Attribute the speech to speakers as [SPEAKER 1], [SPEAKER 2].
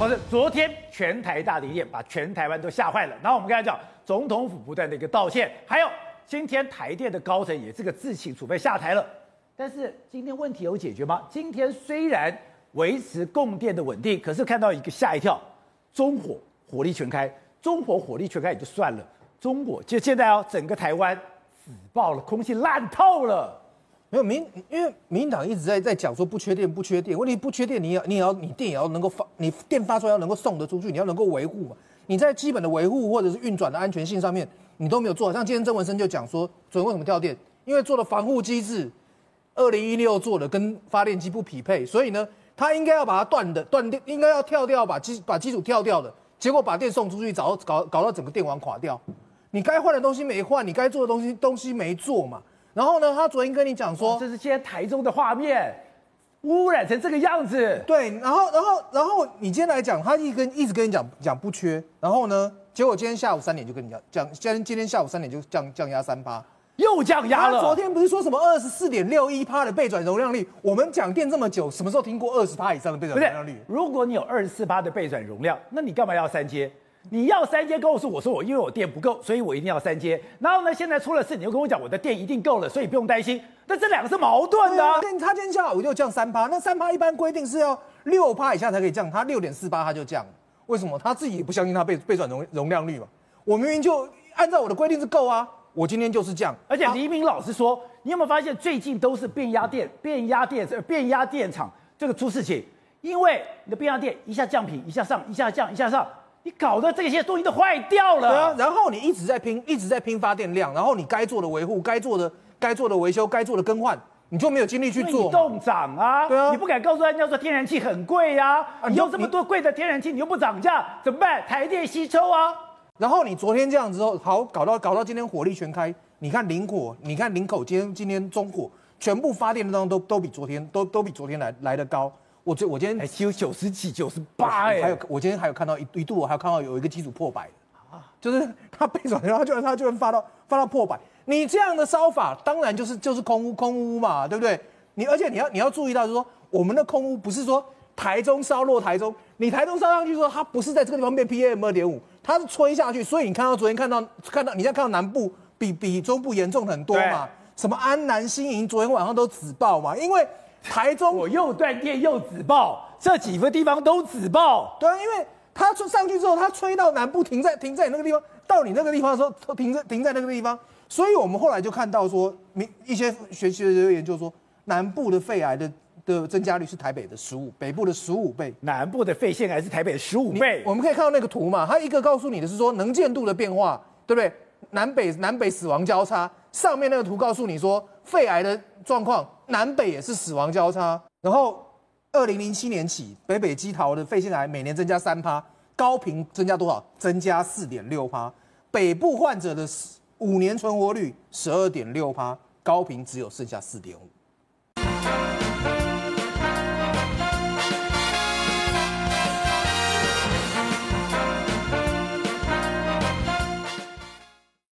[SPEAKER 1] 或者昨天全台大停电，把全台湾都吓坏了。然后我们刚才讲，总统府不断的一个道歉，还有今天台电的高层也这个自请储备下台了。但是今天问题有解决吗？今天虽然维持供电的稳定，可是看到一个吓一跳，中火火力全开，中火火力全开也就算了，中火就现在哦，整个台湾死爆了，空气烂透了。
[SPEAKER 2] 没有民，因为民进党一直在在讲说不缺电，不缺电。问题不缺电，你要你也要你电也要能够发，你电发出来要能够送得出去，你要能够维护嘛。你在基本的维护或者是运转的安全性上面，你都没有做。像今天曾文生就讲说，昨天为什么跳电？因为做了防护机制，二零一六做的跟发电机不匹配，所以呢，他应该要把它断的断电，应该要跳掉，把机把机组跳掉的，结果把电送出去，找搞搞到整个电网垮掉。你该换的东西没换，你该做的东西东西没做嘛。然后呢，他昨天跟你讲说，
[SPEAKER 1] 这是现在台中的画面，污染成这个样子。
[SPEAKER 2] 对，然后，然后，然后你今天来讲，他一跟一直跟你讲讲不缺，然后呢，结果今天下午三点就跟你讲讲，今天今天下午三点就降降压三趴，
[SPEAKER 1] 又降压了。
[SPEAKER 2] 昨天不是说什么二十四点六一趴的备转容量率？我们讲电这么久，什么时候听过二十趴以上的备转容量率？
[SPEAKER 1] 如果你有二十四趴的备转容量，那你干嘛要三接？你要三阶，告诉我说我因为我电不够，所以我一定要三阶。然后呢，现在出了事，你又跟我讲我的电一定够了，所以不用担心。那这两个是矛盾的。
[SPEAKER 2] 电他今天下午就降三趴，那三趴一般规定是要六趴以下才可以降，他六点四八他就降，为什么？他自己也不相信他被被转容容量率嘛。我明明就按照我的规定是够啊，我今天就是降。
[SPEAKER 1] 而且黎明老师说，你有没有发现最近都是变压电、变压电、变压电厂这个出事情？因为你的变压电一下降频，一下上，一下降，一下上。你搞的这些东西都坏掉了。
[SPEAKER 2] 对啊，然后你一直在拼，一直在拼发电量，然后你该做的维护、该做的、该做的维修、该做的更换，你就没有精力去做。
[SPEAKER 1] 动涨啊！
[SPEAKER 2] 对啊，
[SPEAKER 1] 你不敢告诉人家说天然气很贵呀、啊，你用这么多贵的天然气，你又不涨价，怎么办？台电吸抽啊！
[SPEAKER 2] 然后你昨天这样之后，好搞到搞到今天火力全开，你看林火，你看林口，今天今天中火，全部发电的量都都比昨天都都比昨天来来的高。我这我今天
[SPEAKER 1] 还只有九十几、九十八哎，
[SPEAKER 2] 还有我今天还有看到一一度，我还有看到有一个机组破百啊，就是他被转，然后就他就能发到发到破百。你这样的烧法，当然就是就是空屋空屋嘛，对不对？你而且你要你要注意到，就是说我们的空屋不是说台中烧落台中，你台中烧上去说它不是在这个地方变 PM 二点五，它是吹下去，所以你看到昨天看到看到你现在看到南部比比中部严重很多嘛？什么安南新营昨天晚上都止爆嘛，因为。台中
[SPEAKER 1] 我又断电又止爆，这几个地方都止爆。
[SPEAKER 2] 对啊，因为他吹上去之后，他吹到南部停在停在那个地方，到你那个地方的时候，它停在停在那个地方。所以我们后来就看到说，明一些学习的研究说，南部的肺癌的的增加率是台北的十五，北部的十五倍。
[SPEAKER 1] 南部的肺腺癌是台北的十五倍。
[SPEAKER 2] 我们可以看到那个图嘛，它一个告诉你的是说能见度的变化，对不对？南北南北死亡交叉，上面那个图告诉你说肺癌的状况。南北也是死亡交叉，然后二零零七年起，北北基桃的肺腺癌每年增加三趴，高频增加多少？增加四点六趴。北部患者的五年存活率十二点六趴，高频只有剩下四点五。